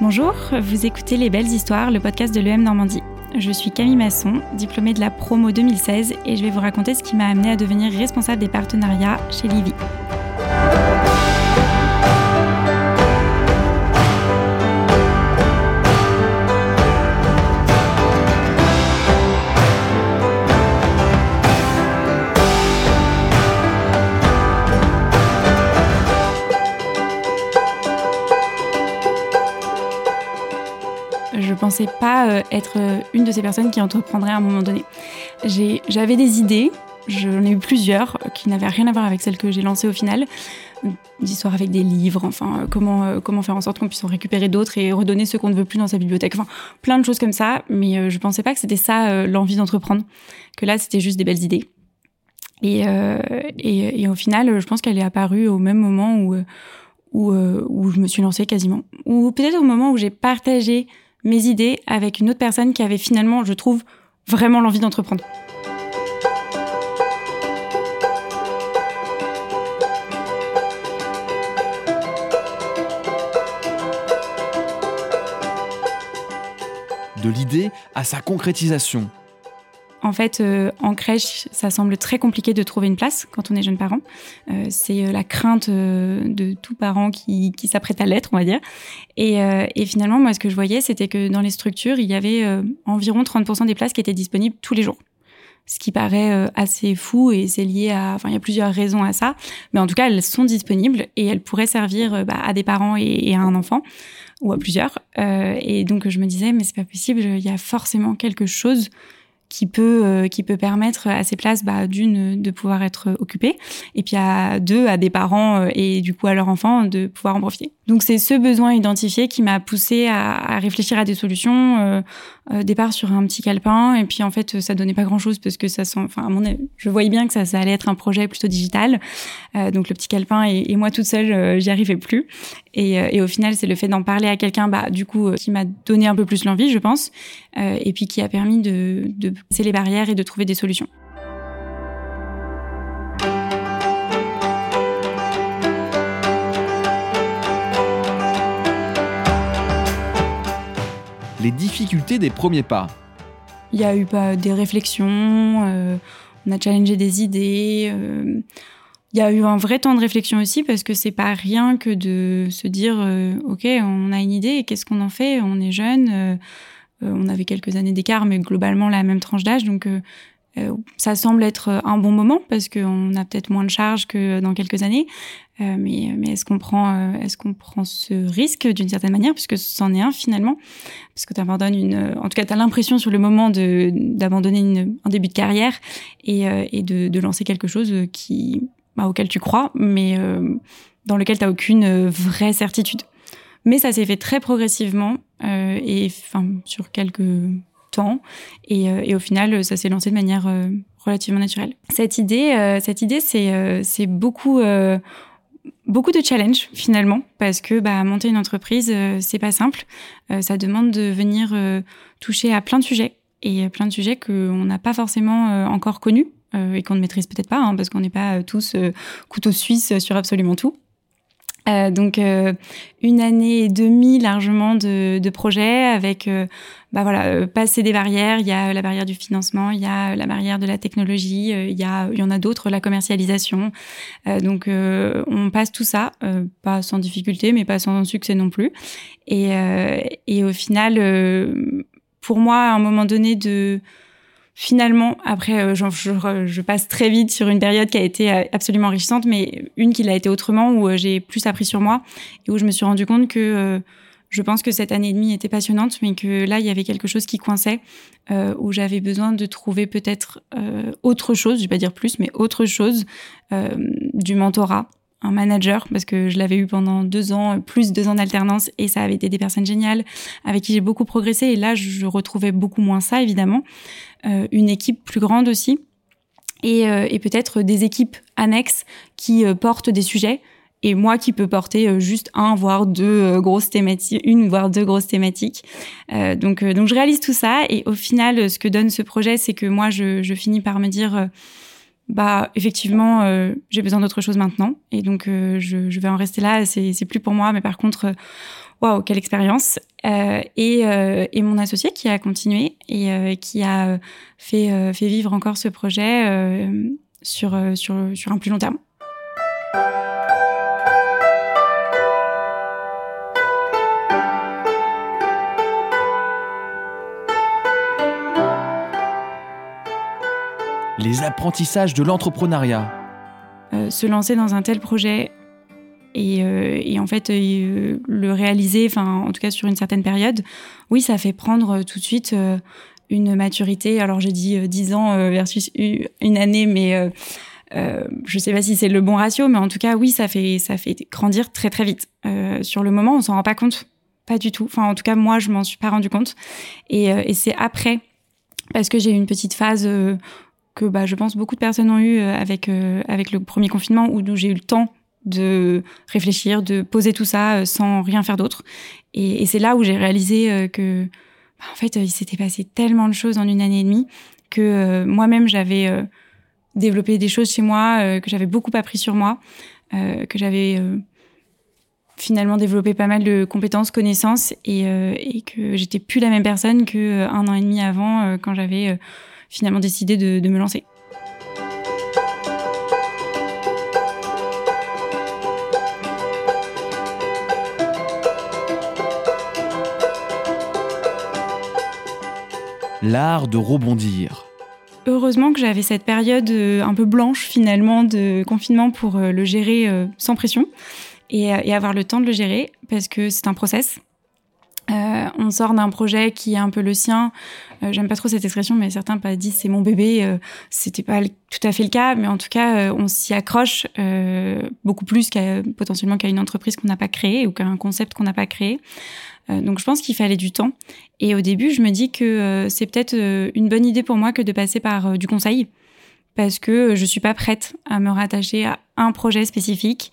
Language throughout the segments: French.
Bonjour, vous écoutez Les Belles Histoires, le podcast de l'EM Normandie. Je suis Camille Masson, diplômée de la promo 2016 et je vais vous raconter ce qui m'a amené à devenir responsable des partenariats chez Livy. Pensais pas euh, être euh, une de ces personnes qui entreprendrait à un moment donné. J'avais des idées, j'en ai eu plusieurs euh, qui n'avaient rien à voir avec celles que j'ai lancées au final. D'histoires avec des livres, enfin, comment, faire en sorte qu'on puisse en récupérer d'autres et redonner ceux qu'on ne veut plus dans sa bibliothèque. Enfin, plein de choses comme ça, mais je pensais pas que c'était ça l'envie d'entreprendre. Que là, c'était juste des belles idées. Et, au final, je pense qu'elle est apparue au même moment où je me suis lancée quasiment. Ou peut-être au moment où j'ai partagé mes idées avec une autre personne qui avait finalement, je trouve, vraiment l'envie d'entreprendre. De l'idée à sa concrétisation, en fait, euh, en crèche, ça semble très compliqué de trouver une place quand on est jeune parent. Euh, c'est euh, la crainte de tout parent qui, qui s'apprête à l'être, on va dire. Et, et, finalement, moi, ce que je voyais, c'était que dans les structures, il y avait environ 30% des places qui étaient disponibles tous les jours. Ce qui paraît assez fou et c'est lié à... Enfin, il y a plusieurs raisons à ça. Mais en tout cas, elles sont disponibles et elles pourraient servir bah, à des parents et, et, à un enfant ou à plusieurs. et donc, je me disais, mais c'est pas possible, il y a forcément quelque chose qui peut euh, qui peut permettre à ces places bah, d'une de pouvoir être occupées et puis à deux à des parents euh, et du coup à leurs enfants de pouvoir en profiter. Donc c'est ce besoin identifié qui m'a poussé à, à, réfléchir à des solutions. Euh, euh, départ sur un petit calepin et puis en fait ça donnait pas grand chose parce que ça sent. Enfin à mon je voyais bien que ça, ça allait être un projet plutôt digital. donc le petit calepin et, et moi toute seule j'y arrivais plus. Et, et, au final c'est le fait d'en parler à quelqu'un bah du coup qui m'a donné un peu plus l'envie je pense et puis qui a permis de, de passer les barrières et de trouver des solutions. les difficultés des premiers pas. Il y a eu pas des réflexions, euh, on a challengé des idées. Euh, il y a eu un vrai temps de réflexion aussi parce que c'est pas rien que de se dire euh, ok on a une idée qu'est-ce qu'on en fait? On est jeune on avait quelques années d'écart mais globalement la même tranche d'âge donc euh, ça semble être un bon moment parce qu'on a peut-être moins de charges que dans quelques années. Euh, mais, mais est-ce qu'on prend, euh, est-ce qu'on prend ce risque d'une certaine manière, puisque c'en est un finalement, parce que tu abandonnes une, en tout cas, tu as l'impression sur le moment de d'abandonner un début de carrière et, et de, de, lancer quelque chose qui, bah, auquel tu crois, mais dans lequel tu n'as aucune vraie certitude. Mais ça s'est fait très progressivement et enfin sur quelques temps. Et, euh, et au final, ça s'est lancé de manière euh, relativement naturelle. Cette idée, euh, cette idée, c'est c'est beaucoup beaucoup de challenges finalement parce que bah, monter une entreprise c'est pas simple ça demande de venir toucher à plein de sujets et plein de sujets qu'on n'a pas forcément encore connus et qu'on ne maîtrise peut-être pas hein, parce qu'on n'est pas tous couteaux suisses sur absolument tout. Euh, donc euh, une année et demie largement de, de projet avec euh, bah voilà passer des barrières. Il y a la barrière du financement il y a la barrière de la technologie il y a il y en a d'autres la commercialisation. Donc on passe tout ça pas sans difficulté mais pas sans succès non plus. Et et au final pour moi à un moment donné de finalement, après, euh, je, passe très vite sur une période qui a été euh, absolument enrichissante, mais une qui l'a été autrement, où euh, j'ai plus appris sur moi et où je me suis rendu compte que je pense que cette année et demie était passionnante, mais que là, il y avait quelque chose qui coinçait, où j'avais besoin de trouver peut-être autre chose, je vais pas dire plus, mais autre chose, du mentorat, un manager parce que je l'avais eu pendant deux ans, plus deux ans d'alternance et ça avait été des personnes géniales avec qui j'ai beaucoup progressé et là je retrouvais beaucoup moins ça évidemment, euh, une équipe plus grande aussi et, euh, et peut-être des équipes annexes qui euh, portent des sujets et moi qui peux porter juste un voire deux grosses thématiques, une voire deux grosses thématiques. donc donc je réalise tout ça et au final ce que donne ce projet c'est que moi je, je finis par me dire bah effectivement euh, j'ai besoin d'autre chose maintenant. Et donc euh, je, vais en rester là. C'est c'est plus pour moi. Mais par contre euh, waouh, quelle expérience. Et, et mon associé qui a continué et qui a fait, fait vivre encore ce projet sur, sur, sur un plus long terme. Les apprentissages de l'entrepreneuriat. Euh, se lancer dans un tel projet et, euh, en fait euh, le réaliser, enfin en tout cas sur une certaine période, oui, ça fait prendre tout de suite une maturité. Alors j'ai dit 10 ans versus une année, mais je sais pas si c'est le bon ratio, mais en tout cas oui, ça fait ça fait grandir très très vite. sur le moment, on s'en rend pas compte, pas du tout. Enfin en tout cas moi, je m'en suis pas rendu compte. Et, et c'est après parce que j'ai eu une petite phase que bah, je pense beaucoup de personnes ont eu euh, avec, euh, avec le premier confinement où j'ai eu le temps de réfléchir, de poser tout ça euh, sans rien faire d'autre. Et, c'est là où j'ai réalisé que, bah, en fait, il s'était passé tellement de choses en une année et demie que moi-même j'avais développé des choses chez moi, que j'avais beaucoup appris sur moi, que j'avais finalement développé pas mal de compétences, connaissances, et, et que j'étais plus la même personne que un an et demi avant quand j'avais finalement décidé de, me lancer. L'art de rebondir. Heureusement que j'avais cette période euh, un peu blanche finalement de confinement pour euh, le gérer euh, sans pression et, avoir le temps de le gérer parce que c'est un process. On sort d'un projet qui est un peu le sien, euh, j'aime pas trop cette expression, mais certains pas dit c'est mon bébé. Euh, c'était pas tout à fait le cas, mais en tout cas, euh, on s'y accroche beaucoup plus qu'à potentiellement qu'à une entreprise qu'on n'a pas créée ou qu'à un concept qu'on n'a pas créé. donc je pense qu'il fallait du temps. Et au début, je me dis que c'est peut-être une bonne idée pour moi que de passer par du conseil parce que je suis pas prête à me rattacher à un projet spécifique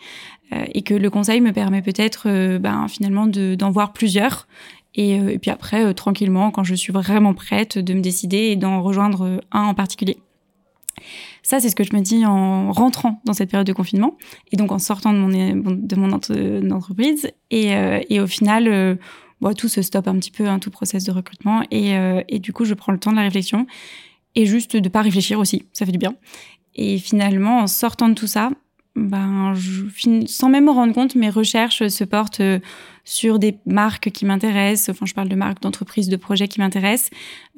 et que le conseil me permet peut-être ben, finalement d'en voir plusieurs euh, et, puis après, euh, tranquillement, quand je suis vraiment prête, de me décider et d'en rejoindre euh, un en particulier. Ça, c'est ce que je me dis en rentrant dans cette période de confinement et donc en sortant de mon, de mon entreprise. Et, et au final, bon, tout se stoppe un petit peu, hein, tout process de recrutement. Et, et, du coup, je prends le temps de la réflexion et juste de pas réfléchir aussi. Ça fait du bien. Et finalement, en sortant de tout ça, ben, je, sans même me rendre compte, mes recherches se portent euh, sur des marques qui m'intéressent. Enfin, je parle de marques, d'entreprises, de projets qui m'intéressent,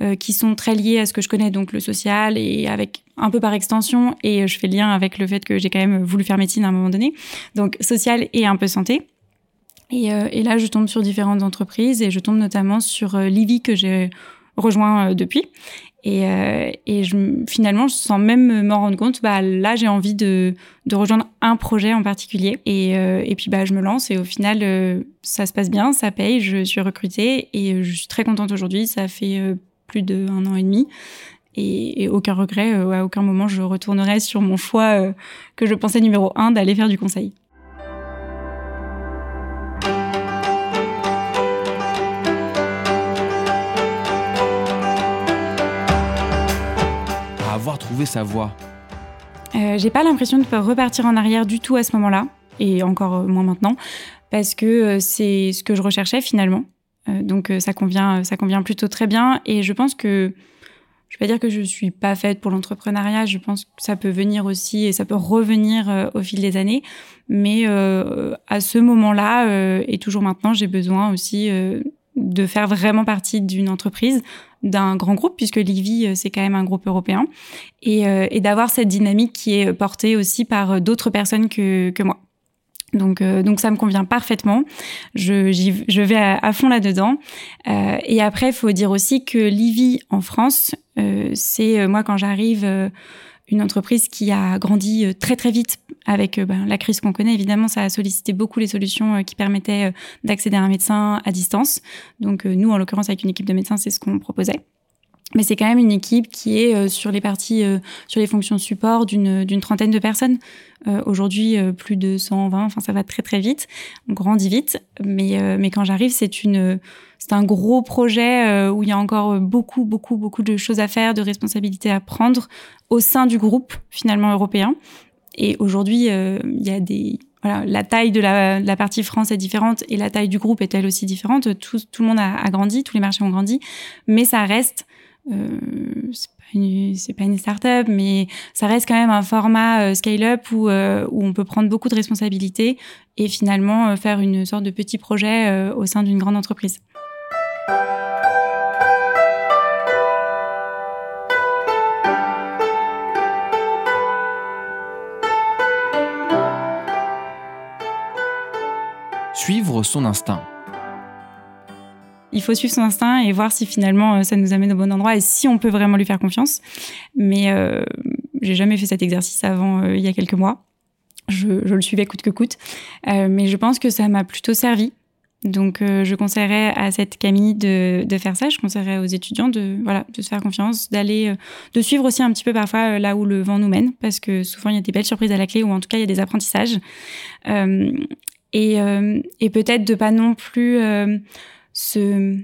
euh, qui sont très liés à ce que je connais, donc le social, et avec un peu par extension. Et euh, je fais lien avec le fait que j'ai quand même voulu faire médecine à un moment donné, donc social et un peu santé. Et, et là, je tombe sur différentes entreprises et je tombe notamment sur Livy que j'ai rejoint depuis et, euh, et je, finalement, sans même m'en rendre compte, bah, là, j'ai envie de, de rejoindre un projet en particulier. Et, euh, et puis, bah, je me lance et au final, euh, ça se passe bien, ça paye, je suis recrutée et je suis très contente aujourd'hui. Ça fait plus d'un an et demi. Et, et aucun regret, à aucun moment, je retournerai sur mon choix que je pensais numéro un d'aller faire du conseil. Sa voie euh, J'ai pas l'impression de repartir en arrière du tout à ce moment-là, et encore euh, moins maintenant, parce que euh, c'est ce que je recherchais finalement. donc ça convient, ça convient plutôt très bien, et je pense que je vais pas dire que je suis pas faite pour l'entrepreneuriat. Je pense que ça peut venir aussi et ça peut revenir au fil des années. Mais à ce moment-là et toujours maintenant, j'ai besoin aussi de faire vraiment partie d'une entreprise, d'un grand groupe, puisque Livy, euh, c'est quand même un groupe européen, et, euh, et d'avoir cette dynamique qui est portée aussi par euh, d'autres personnes que, que moi. Donc, donc ça me convient parfaitement. Je, je vais à, fond là-dedans. Euh, et après, il faut dire aussi que Livy en France, euh, c'est moi quand j'arrive une entreprise qui a grandi euh, très très vite avec euh, ben, la crise qu'on connaît. Évidemment, ça a sollicité beaucoup les solutions euh, qui permettaient d'accéder à un médecin à distance. Donc nous, en l'occurrence, avec une équipe de médecins, c'est ce qu'on proposait. Mais c'est quand même une équipe qui est sur les parties, sur les fonctions support d'une trentaine de personnes. Aujourd'hui, plus de 120. Enfin, ça va très très vite. On grandit vite. Mais mais quand j'arrive, c'est une c'est un gros projet où il y a encore beaucoup beaucoup beaucoup de choses à faire, de responsabilités à prendre au sein du groupe finalement européen. Et aujourd'hui, il y a des voilà, la taille de la, partie France est différente et la taille du groupe est elle aussi différente. Tout, tout le monde a, grandi, tous les marchés ont grandi, mais ça reste, euh, c'est pas une, c'est pas une start-up, mais ça reste quand même un format euh, scale-up où, euh, où on peut prendre beaucoup de responsabilités et finalement euh, faire une sorte de petit projet euh, au sein d'une grande entreprise. Suivre son instinct. Il faut suivre son instinct et voir si finalement euh, ça nous amène au bon endroit et si on peut vraiment lui faire confiance. Mais euh, j'ai jamais fait cet exercice avant euh, il y a quelques mois. Je, le suivais coûte que coûte, euh, mais je pense que ça m'a plutôt servi. Donc, je conseillerais à cette Camille de, de, faire ça. Je conseillerais aux étudiants de voilà de se faire confiance, d'aller, de suivre aussi un petit peu parfois là où le vent nous mène, parce que souvent il y a des belles surprises à la clé ou en tout cas il y a des apprentissages. Et, et peut-être de pas non plus se,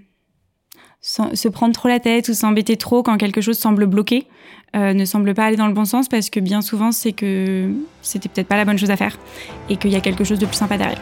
se prendre trop la tête ou s'embêter trop quand quelque chose semble bloqué, euh, ne semble pas aller dans le bon sens parce que bien souvent c'est que c'était peut-être pas la bonne chose à faire et qu'il y a quelque chose de plus sympa derrière.